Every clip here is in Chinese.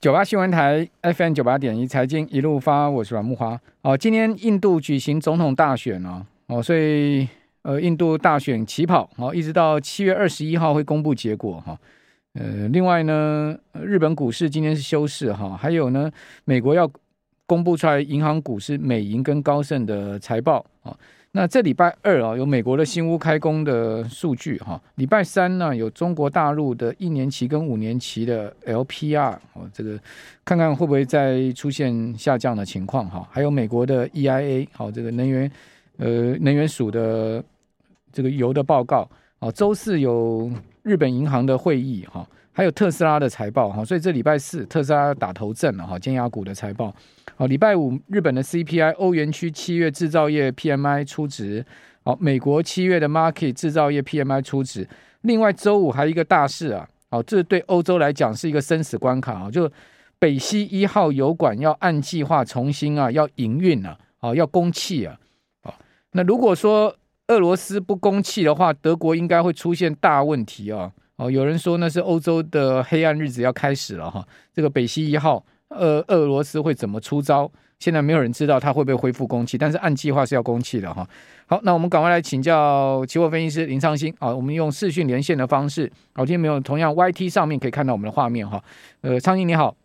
九八新闻台 FM 九八点一财经一路发，我是阮木花。哦，今天印度举行总统大选哦，哦，所以呃，印度大选起跑哦，一直到七月二十一号会公布结果哈。呃，另外呢，日本股市今天是休市哈，还有呢，美国要公布出来银行股是美银跟高盛的财报啊。那这礼拜二啊，有美国的新屋开工的数据哈。礼拜三呢，有中国大陆的一年期跟五年期的 LPR 哦，这个看看会不会再出现下降的情况哈。还有美国的 EIA 好，这个能源呃能源署的这个油的报告哦。周四有日本银行的会议哈，还有特斯拉的财报哈。所以这礼拜四特斯拉打头阵了哈，尖牙股的财报。好，礼拜五日本的 CPI，欧元区七月制造业 PMI 初值，好，美国七月的 Market 制造业 PMI 初值。另外周五还有一个大事啊，好，这对欧洲来讲是一个生死关卡啊，就北溪一号油管要按计划重新啊要营运了，啊，要供气啊，好，那如果说俄罗斯不供气的话，德国应该会出现大问题啊，哦，有人说那是欧洲的黑暗日子要开始了哈，这个北溪一号。呃俄罗斯会怎么出招？现在没有人知道它会不会恢复供气，但是按计划是要供气的哈。好，那我们赶快来请教期货分析师林昌兴啊。我们用视讯连线的方式，好，今天没有同样 YT 上面可以看到我们的画面哈。呃，昌兴你好，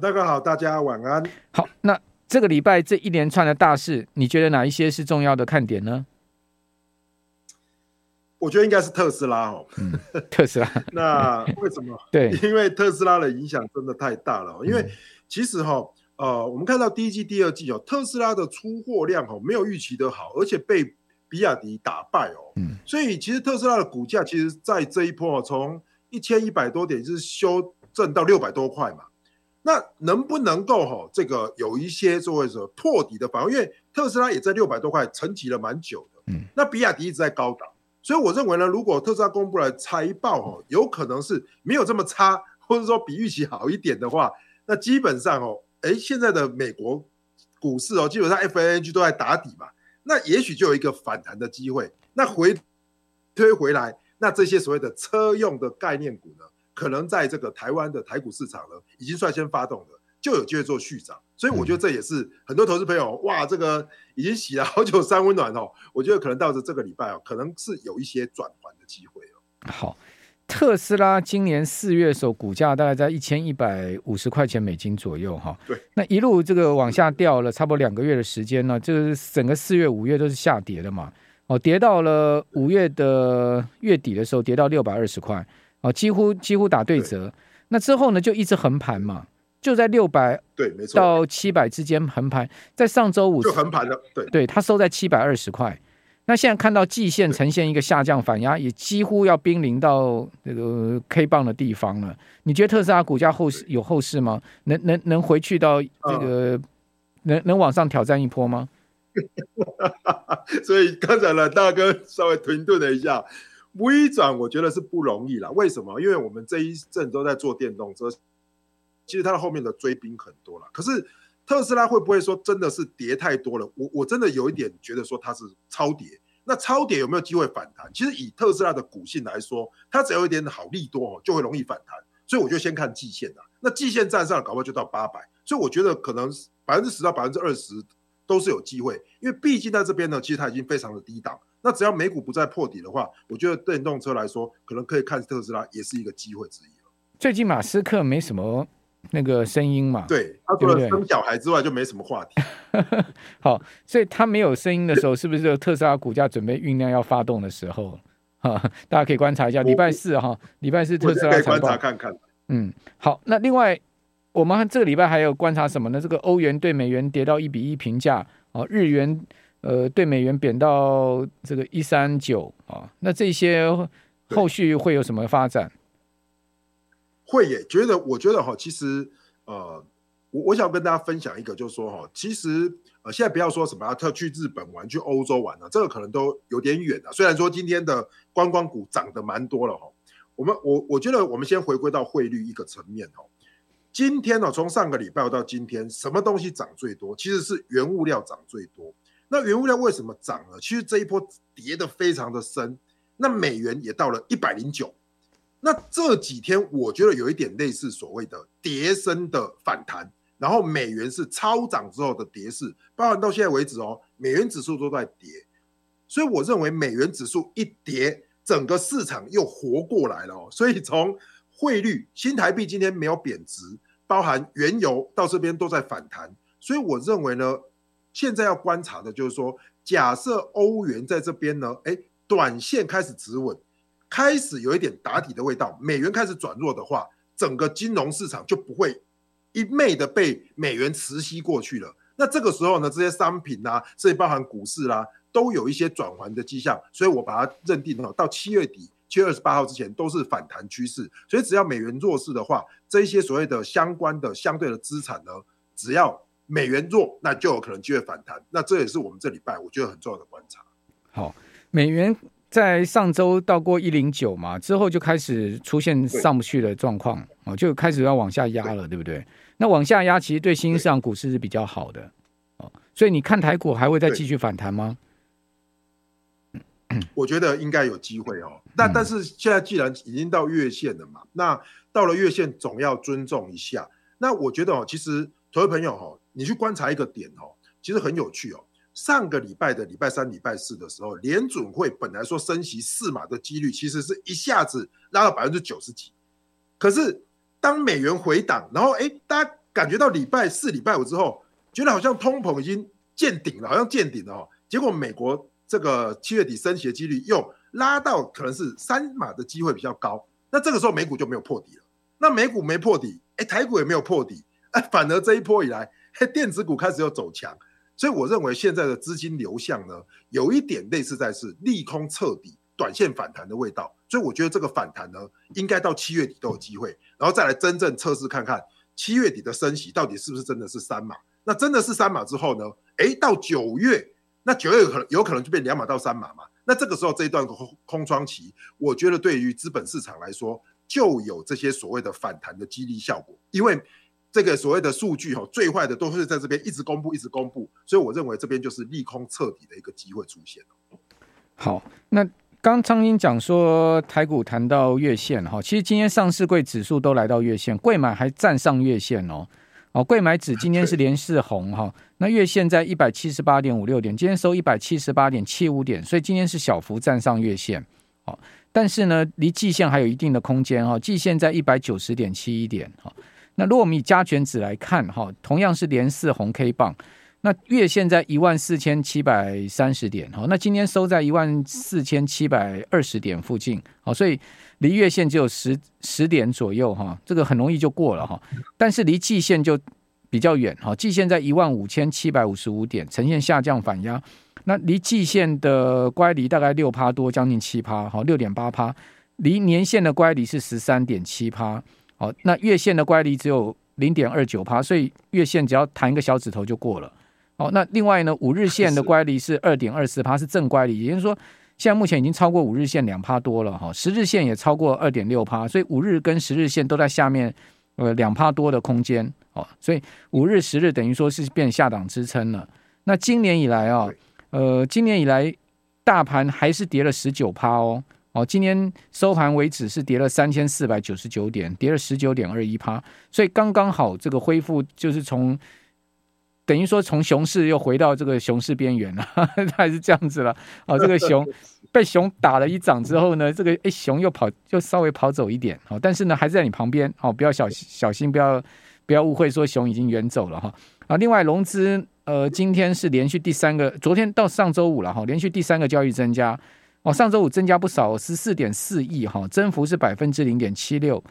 大家好，大家晚安。好，那这个礼拜这一连串的大事，你觉得哪一些是重要的看点呢？我觉得应该是特斯拉哦，嗯、特斯拉。那为什么？对，因为特斯拉的影响真的太大了。因为其实哈，呃，我们看到第一季、第二季哦，特斯拉的出货量哦没有预期的好，而且被比亚迪打败哦。嗯。所以其实特斯拉的股价，其实在这一波从一千一百多点就是修正到六百多块嘛。那能不能够哈，这个有一些所谓的破底的反应？因为特斯拉也在六百多块沉寂了蛮久的。嗯。那比亚迪一直在高档。所以我认为呢，如果特斯拉公布了财报哦，有可能是没有这么差，或者说比预期好一点的话，那基本上哦，哎，现在的美国股市哦，基本上 FANG 都在打底嘛，那也许就有一个反弹的机会。那回推回来，那这些所谓的车用的概念股呢，可能在这个台湾的台股市场呢，已经率先发动了，就有机会做续涨。所以我觉得这也是很多投资朋友哇，这个已经洗了好久三温暖哦。我觉得可能到这这个礼拜哦，可能是有一些转换的机会哦。好，特斯拉今年四月的时候股价大概在一千一百五十块钱美金左右哈。对。那一路这个往下掉了差不多两个月的时间呢，就是整个四月、五月都是下跌的嘛。哦，跌到了五月的月底的时候，跌到六百二十块，哦，几乎几乎打对折。对。那之后呢，就一直横盘嘛。就在六百对，没错，到七百之间横盘，在上周五就横盘了，对，对，它收在七百二十块。那现在看到季线呈现一个下降反压，也几乎要濒临到那个 K 棒的地方了。你觉得特斯拉股价后市有后市吗？能能能回去到这个，嗯、能能往上挑战一波吗？所以刚才呢，大哥稍微停顿了一下，微涨我觉得是不容易了。为什么？因为我们这一阵都在做电动车。其实它的后面的追兵很多了，可是特斯拉会不会说真的是跌太多了？我我真的有一点觉得说它是超跌。那超跌有没有机会反弹？其实以特斯拉的股性来说，它只要有一点好利多哦，就会容易反弹。所以我就先看季线的，那季线站上搞不好就到八百，所以我觉得可能百分之十到百分之二十都是有机会，因为毕竟在这边呢，其实它已经非常的低档。那只要美股不再破底的话，我觉得电动车来说，可能可以看特斯拉也是一个机会之一。最近马斯克没什么。那个声音嘛，对，他除了生小孩之外就没什么话题。好，所以他没有声音的时候，是不是特斯拉股价准备酝酿要发动的时候？哈，大家可以观察一下，礼拜四哈，礼拜四特斯拉观察看看。嗯，好，那另外我们这个礼拜还有观察什么呢？这个欧元对美元跌到一比一平价，哦，日元呃对美元贬到这个一三九啊，那这些后续会有什么发展？会也觉得，我觉得哈，其实呃，我我想跟大家分享一个，就是说哈，其实呃，现在不要说什么要特去日本玩、去欧洲玩了，这个可能都有点远了。虽然说今天的观光股涨得蛮多了哈，我们我我觉得我们先回归到汇率一个层面哈。今天呢，从上个礼拜到今天，什么东西涨最多？其实是原物料涨最多。那原物料为什么涨了？其实这一波跌得非常的深，那美元也到了一百零九。那这几天我觉得有一点类似所谓的跌深的反弹，然后美元是超涨之后的跌势，包含到现在为止哦，美元指数都在跌，所以我认为美元指数一跌，整个市场又活过来了哦。所以从汇率，新台币今天没有贬值，包含原油到这边都在反弹，所以我认为呢，现在要观察的就是说，假设欧元在这边呢，哎，短线开始止稳。开始有一点打底的味道，美元开始转弱的话，整个金融市场就不会一昧的被美元磁吸过去了。那这个时候呢，这些商品啊，甚至包含股市啦、啊，都有一些转圜的迹象。所以我把它认定到七月底，七月二十八号之前都是反弹趋势。所以只要美元弱势的话，这一些所谓的相关的相对的资产呢，只要美元弱，那就有可能机会反弹。那这也是我们这礼拜我觉得很重要的观察。好，美元。在上周到过一零九嘛，之后就开始出现上不去的状况哦，就开始要往下压了，对，对不对？那往下压其实对新兴市场股市是比较好的哦，所以你看台股还会再继续反弹吗？我觉得应该有机会哦。那但是现在既然已经到月线了嘛，那到了月线总要尊重一下。那我觉得哦，其实投资朋友哦，你去观察一个点哦，其实很有趣哦。上个礼拜的礼拜三、礼拜四的时候，联准会本来说升息四码的几率，其实是一下子拉到百分之九十几。可是当美元回档，然后哎，大家感觉到礼拜四、礼拜五之后，觉得好像通膨已经见顶了，好像见顶了哦。结果美国这个七月底升息的几率又拉到可能是三码的机会比较高。那这个时候美股就没有破底了。那美股没破底，哎，台股也没有破底，哎，反而这一波以来，电子股开始又走强。所以我认为现在的资金流向呢，有一点类似在是利空彻底、短线反弹的味道。所以我觉得这个反弹呢，应该到七月底都有机会，然后再来真正测试看看七月底的升息到底是不是真的是三码。那真的是三码之后呢，诶，到九月，那九月有可能有可能就变两码到三码嘛。那这个时候这一段空空窗期，我觉得对于资本市场来说，就有这些所谓的反弹的激励效果，因为。这个所谓的数据哈，最坏的都是在这边一直公布，一直公布，所以我认为这边就是利空彻底的一个机会出现。好，那刚昌兴讲说台股谈到月线哈，其实今天上市柜指数都来到月线，柜买还站上月线哦。哦，柜买指今天是连四红哈，那月线在一百七十八点五六点，今天收一百七十八点七五点，所以今天是小幅站上月线。哦，但是呢，离季线还有一定的空间哈，季线在一百九十点七一点哈。那如果我们以加权指来看，哈，同样是连四红 K 棒，那月线在一万四千七百三十点，哈，那今天收在一万四千七百二十点附近，好，所以离月线只有十十点左右，哈，这个很容易就过了，哈，但是离季线就比较远，哈，季线在一万五千七百五十五点，呈现下降反压，那离季线的乖离大概六趴多，将近七趴，哈，六点八趴，离年线的乖离是十三点七趴。好，那月线的乖离只有零点二九趴，所以月线只要弹一个小指头就过了。哦，那另外呢，五日线的乖离是二点二四趴，是正乖离，也就是说，现在目前已经超过五日线两趴多了哈。十日线也超过二点六趴，所以五日跟十日线都在下面呃两趴多的空间。哦，所以五日、十日等于说是变下档支撑了。那今年以来啊，呃，今年以来大盘还是跌了十九趴哦。哦，今天收盘为止是跌了三千四百九十九点，跌了十九点二一趴，所以刚刚好这个恢复就是从等于说从熊市又回到这个熊市边缘了，还是这样子了。哦，这个熊 被熊打了一掌之后呢，这个诶熊又跑又稍微跑走一点，哦，但是呢还是在你旁边，哦，不要小小心，不要不要误会说熊已经远走了哈。啊，另外融资呃今天是连续第三个，昨天到上周五了哈，连续第三个交易增加。哦，上周五增加不少，十四点四亿哈，增幅是百分之零点七六。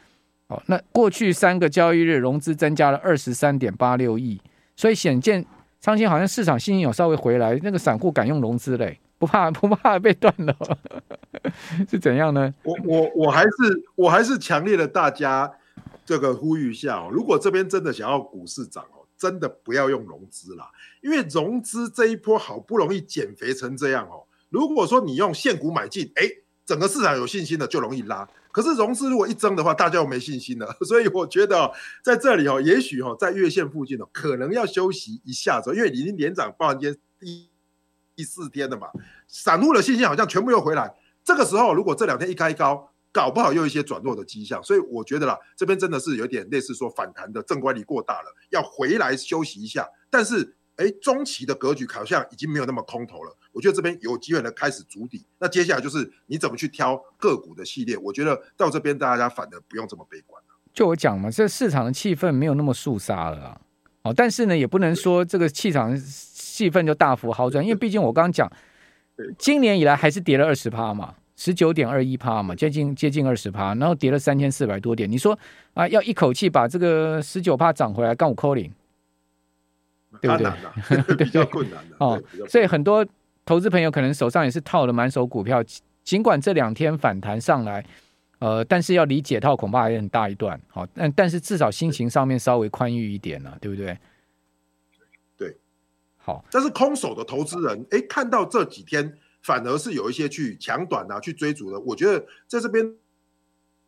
哦，那过去三个交易日融资增加了二十三点八六亿，所以显见昌兴好像市场信心有稍微回来，那个散户敢用融资嘞，不怕不怕 被断了，是怎样呢？我我我还是我还是强烈的大家这个呼吁一下哦，如果这边真的想要股市涨哦，真的不要用融资啦，因为融资这一波好不容易减肥成这样哦。如果说你用现股买进，哎，整个市场有信心的就容易拉。可是融资如果一增的话，大家又没信心了。所以我觉得在这里哦，也许哦，在月线附近哦，可能要休息一下子，因为已经连涨报完今天第第四天了嘛，散户的信心好像全部又回来。这个时候如果这两天一开高，搞不好又有一些转弱的迹象，所以我觉得啦，这边真的是有点类似说反弹的正乖离过大了，要回来休息一下。但是，哎，中期的格局好像已经没有那么空头了，我觉得这边有机会呢开始筑底。那接下来就是你怎么去挑个股的系列，我觉得到这边大家反而不用这么悲观了。就我讲嘛，这市场的气氛没有那么肃杀了啊。哦，但是呢，也不能说这个气场气氛就大幅好转，因为毕竟我刚刚讲，今年以来还是跌了二十趴嘛，十九点二一趴嘛，接近接近二十趴，然后跌了三千四百多点。你说啊，要一口气把这个十九趴涨回来，杠五扣零，对不 对？比较困难的哦。所以很多投资朋友可能手上也是套了满手股票，尽管这两天反弹上来。呃，但是要理解套恐怕还很大一段，好，但但是至少心情上面稍微宽裕一点了，对不对？对，好。但是空手的投资人，哎，看到这几天反而是有一些去抢短啊，去追逐的。我觉得在这边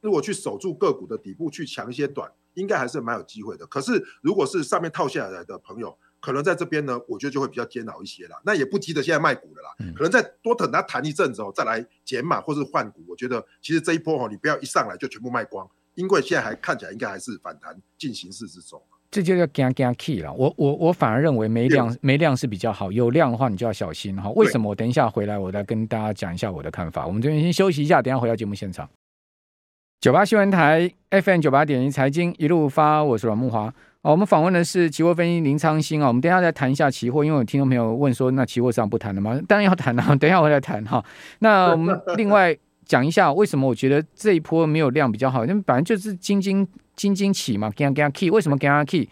如果去守住个股的底部，去抢一些短，应该还是蛮有机会的。可是如果是上面套下来的朋友，可能在这边呢，我觉得就会比较煎熬一些啦。那也不急着现在卖股了啦，嗯、可能再多等它弹一阵子哦，再来减码或是换股。我觉得其实这一波哦，你不要一上来就全部卖光，因为现在还看起来应该还是反弹进行式之中。这就叫 “gang gang key 了。我我我反而认为没量没量是比较好，有量的话你就要小心哈。为什么？我等一下回来我再跟大家讲一下我的看法。我们这边先休息一下，等一下回到节目现场。九八新闻台 FM 九八点一财经一路发，我是阮慕驊。好，我们访问的是期货分析林昌兴啊。我们等一下再谈一下期货，因为有听众朋友问说，那期货市场不谈了吗？当然要谈了，等一下我再谈哈。那我们 另外讲一下，为什么我觉得这一波没有量比较好？因为本来就是金金金金起嘛，给给 key，为什么给 key？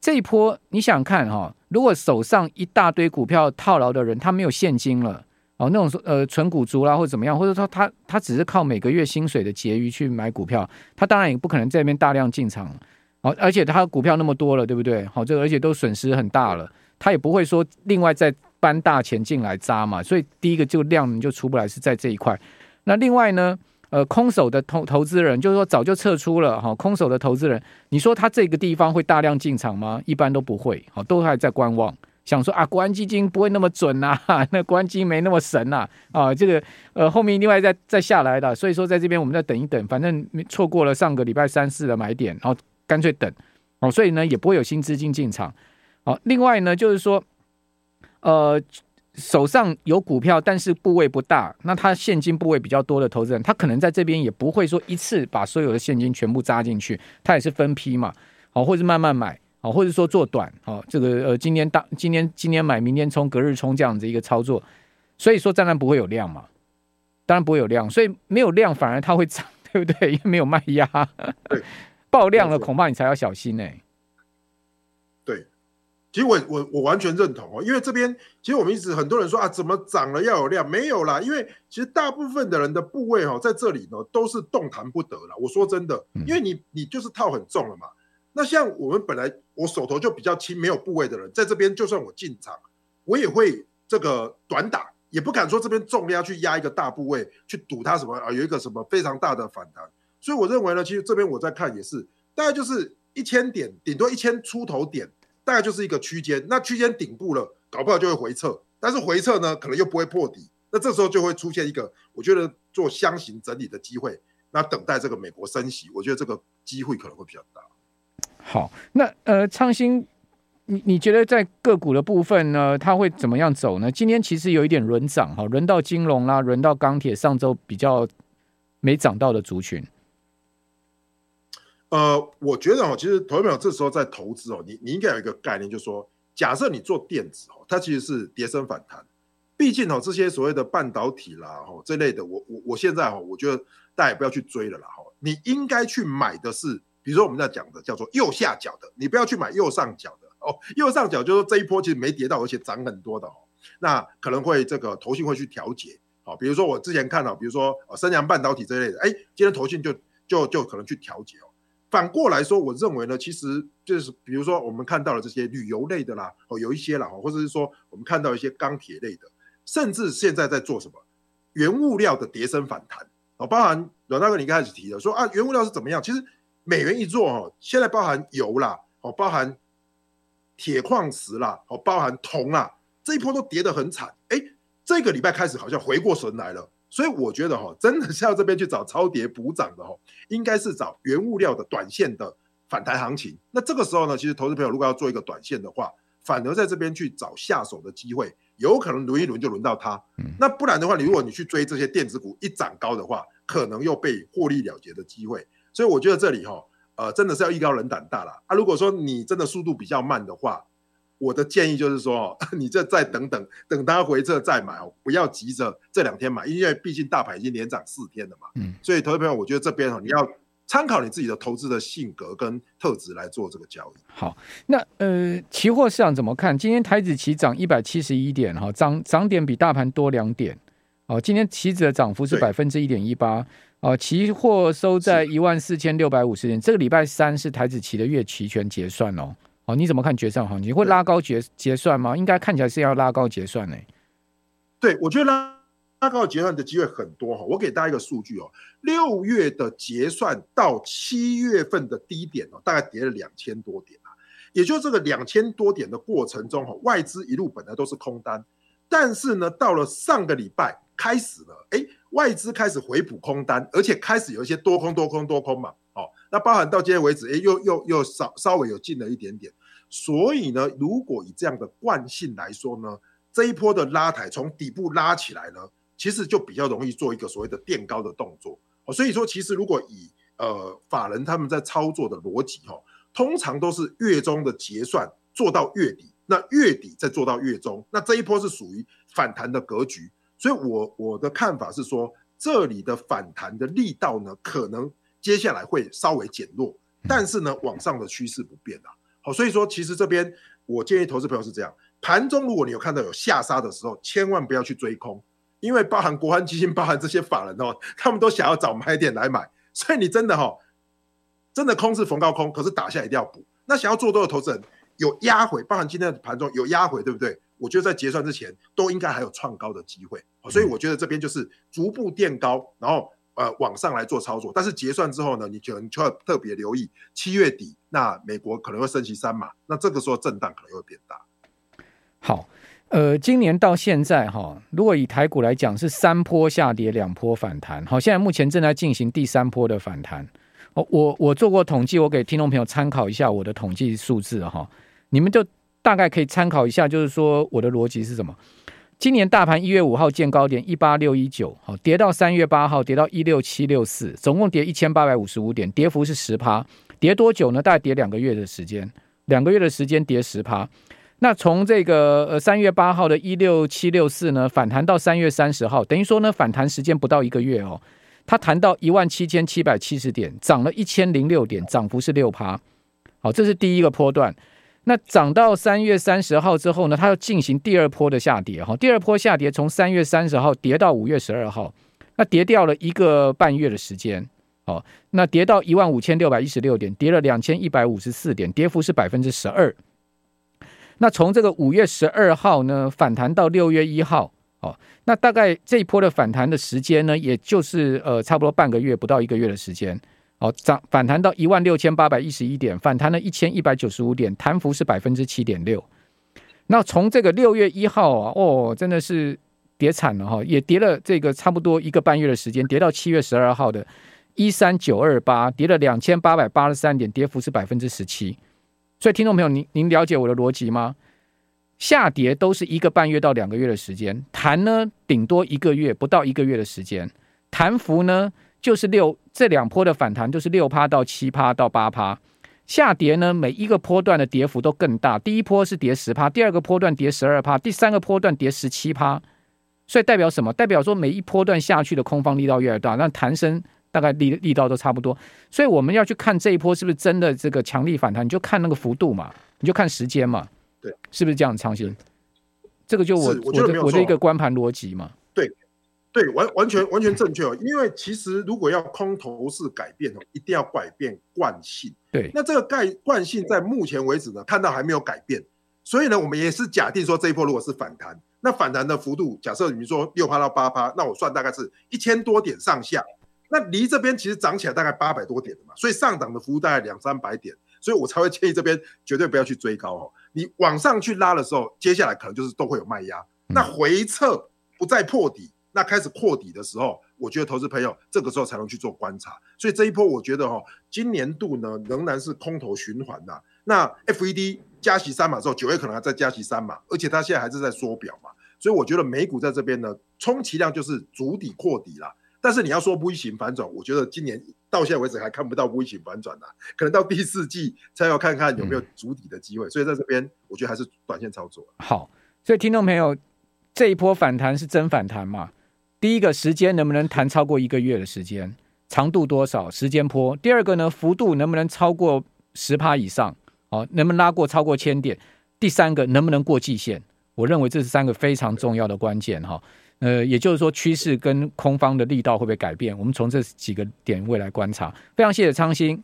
这一波你想看哈，如果手上一大堆股票套牢的人，他没有现金了哦，那种说呃纯股族啦或者怎么样，或者说他他只是靠每个月薪水的结余去买股票，他当然也不可能在这边大量进场。好，而且他股票那么多了，对不对？好，这而且都损失很大了，他也不会说另外再搬大钱进来扎嘛，所以第一个就量就出不来，是在这一块。那另外呢，呃，空手的投投资人就是说早就撤出了哈，空手的投资人，你说他这个地方会大量进场吗？一般都不会，好，都还在观望，想说啊，国安基金不会那么准呐，那国安基金没那么神呐，啊，这个呃后面另外再再下来的，所以说在这边我们再等一等，反正错过了上个礼拜三四的买点，然后。干脆等，哦，所以呢也不会有新资金进场，哦，另外呢就是说，呃，手上有股票，但是部位不大，那他现金部位比较多的投资人，他可能在这边也不会说一次把所有的现金全部扎进去，他也是分批嘛，好，或者慢慢买，好，或者说做短，好，这个呃，今天当，今天今天买，明天冲，隔日冲这样子一个操作，所以说当然不会有量嘛，当然不会有量，所以没有量反而它会涨，对不对？因为没有卖压。爆量了，恐怕你才要小心呢、欸。对，其实我我我完全认同哦，因为这边其实我们一直很多人说啊，怎么涨了要有量？没有啦，因为其实大部分的人的部位哈，在这里呢都是动弹不得了。我说真的，因为你你就是套很重了嘛。那像我们本来我手头就比较轻，没有部位的人，在这边就算我进场，我也会这个短打，也不敢说这边重量去压一个大部位去赌它什么啊，有一个什么非常大的反弹。所以我认为呢，其实这边我在看也是，大概就是一千点，顶多一千出头点，大概就是一个区间。那区间顶部了，搞不好就会回撤，但是回撤呢，可能又不会破底。那这时候就会出现一个，我觉得做箱型整理的机会。那等待这个美国升息，我觉得这个机会可能会比较大。好，那呃，昌兴，你你觉得在个股的部分呢，它会怎么样走呢？今天其实有一点轮涨哈，轮到金融啦，轮到钢铁，上周比较没涨到的族群。呃，我觉得哦，其实投资朋友这时候在投资哦，你你应该有一个概念，就是说，假设你做电子哦，它其实是跌升反弹。毕竟哦，这些所谓的半导体啦，哦这类的，我我我现在哦，我觉得大家也不要去追了啦，哈，你应该去买的是，比如说我们在讲的叫做右下角的，你不要去买右上角的哦。右上角就是说这一波其实没跌到，而且涨很多的哦，那可能会这个投信会去调节，好，比如说我之前看到，比如说呃，升阳半导体这类的，哎，今天投信就就就可能去调节哦。反过来说，我认为呢，其实就是比如说我们看到了这些旅游类的啦，哦，有一些啦，或者是说我们看到一些钢铁类的，甚至现在在做什么原物料的跌升反弹哦，包含阮大哥你刚开始提的说啊，原物料是怎么样？其实美元一做哦，现在包含油啦，哦，包含铁矿石啦，哦，包含铜啦，这一波都跌得很惨。哎，这个礼拜开始好像回过神来了，所以我觉得哈，真的是要这边去找超跌补涨的哈，应该是找原物料的短线的反弹行情。那这个时候呢，其实投资朋友如果要做一个短线的话，反而在这边去找下手的机会，有可能轮一轮就轮到它。那不然的话，你如果你去追这些电子股一涨高的话，可能又被获利了结的机会。所以我觉得这里哈，呃，真的是要艺高人胆大了啊。如果说你真的速度比较慢的话，我的建议就是说，你这再等等，等它回撤再买哦，不要急着这两天买，因为毕竟大盘已经连涨四天了嘛。嗯，所以投资朋友，我觉得这边哦，你要参考你自己的投资的性格跟特质来做这个交易。好，那呃，期货市场怎么看？今天台指期涨一百七十一点哈，涨涨点比大盘多两点。哦，今天期指的涨幅是百分之一点一八。哦，期货收在一万四千六百五十点。这个礼拜三是台指期的月期权结算哦。哦，你怎么看结算行情？会拉高结结算吗？应该看起来是要拉高结算呢。对，我觉得拉拉高结算的机会很多哈。我给大家一个数据哦，六月的结算到七月份的低点哦，大概跌了两千多点啊。也就这个两千多点的过程中哈，外资一路本来都是空单，但是呢，到了上个礼拜开始了，哎，外资开始回补空单，而且开始有一些多空多空多空嘛。哦，那包含到今天为止，哎，又又又稍稍微有进了一点点。所以呢，如果以这样的惯性来说呢，这一波的拉抬从底部拉起来呢，其实就比较容易做一个所谓的垫高的动作。所以说，其实如果以呃法人他们在操作的逻辑哈，通常都是月中的结算做到月底，那月底再做到月中，那这一波是属于反弹的格局。所以我我的看法是说，这里的反弹的力道呢，可能接下来会稍微减弱，但是呢，往上的趋势不变啊。好，所以说其实这边我建议投资朋友是这样：盘中如果你有看到有下杀的时候，千万不要去追空，因为包含国安基金、包含这些法人哦，他们都想要找买点来买，所以你真的哈，真的空是逢高空，可是打下一定要补。那想要做多的投资人有压回，包含今天的盘中有压回，对不对？我觉得在结算之前都应该还有创高的机会。所以我觉得这边就是逐步垫高，然后。呃，往上来做操作，但是结算之后呢，你可能就要特别留意七月底，那美国可能会升息三码，那这个时候震荡可能会变大。好，呃，今年到现在哈，如果以台股来讲是三波下跌，两波反弹，好，现在目前正在进行第三波的反弹。哦，我我做过统计，我给听众朋友参考一下我的统计数字哈，你们就大概可以参考一下，就是说我的逻辑是什么。今年大盘一月五号见高点一八六一九，好，跌到三月八号跌到一六七六四，总共跌一千八百五十五点，跌幅是十趴。跌多久呢？大概跌两个月的时间，两个月的时间跌十趴。那从这个呃三月八号的一六七六四呢，反弹到三月三十号，等于说呢反弹时间不到一个月哦，它弹到一万七千七百七十点，涨了一千零六点，涨幅是六趴。好，这是第一个波段。那涨到三月三十号之后呢，它要进行第二波的下跌哈。第二波下跌从三月三十号跌到五月十二号，那跌掉了一个半月的时间。哦，那跌到一万五千六百一十六点，跌了两千一百五十四点，跌幅是百分之十二。那从这个五月十二号呢反弹到六月一号，哦，那大概这一波的反弹的时间呢，也就是呃差不多半个月不到一个月的时间。哦，涨反弹到一万六千八百一十一点，反弹了一千一百九十五点，弹幅是百分之七点六。那从这个六月一号啊，哦，真的是跌惨了哈，也跌了这个差不多一个半月的时间，跌到七月十二号的一三九二八，跌了两千八百八十三点，跌幅是百分之十七。所以，听众朋友，您您了解我的逻辑吗？下跌都是一个半月到两个月的时间，弹呢顶多一个月不到一个月的时间，弹幅呢？就是六这两波的反弹，就是六趴到七趴到八趴，下跌呢，每一个波段的跌幅都更大。第一波是跌十趴，第二个波段跌十二趴，第三个波段跌十七趴。所以代表什么？代表说每一波段下去的空方力道越来越大，那弹升大概力力道都差不多。所以我们要去看这一波是不是真的这个强力反弹，你就看那个幅度嘛，你就看时间嘛，对，是不是这样？长兴，这个就我我的我的一个观盘逻辑嘛，对。完完全完全正确哦。因为其实如果要空头式改变哦，一定要改变惯性。对，那这个概惯性在目前为止呢，看到还没有改变。所以呢，我们也是假定说这一波如果是反弹，那反弹的幅度，假设你说六趴到八趴，那我算大概是一千多点上下。那离这边其实涨起来大概八百多点的嘛，所以上涨的幅度大概两三百点，所以我才会建议这边绝对不要去追高哦。你往上去拉的时候，接下来可能就是都会有卖压。那回撤不再破底。那开始扩底的时候，我觉得投资朋友这个时候才能去做观察。所以这一波我觉得哈，今年度呢仍然是空头循环的。那 FED 加息三码之后，九月可能还在加息三码，而且它现在还是在缩表嘛。所以我觉得美股在这边呢，充其量就是筑底扩底啦。但是你要说 V 型反转，我觉得今年到现在为止还看不到 V 型反转呢，可能到第四季才要看看有没有筑底的机会。所以在这边，我觉得还是短线操作。好，所以听众朋友，这一波反弹是真反弹嘛？第一个时间能不能弹超过一个月的时间？长度多少？时间波。第二个呢，幅度能不能超过十趴以上？哦，能不能拉过超过千点？第三个能不能过季线？我认为这是三个非常重要的关键哈。呃，也就是说，趋势跟空方的力道会不会改变？我们从这几个点位来观察。非常谢谢昌兴。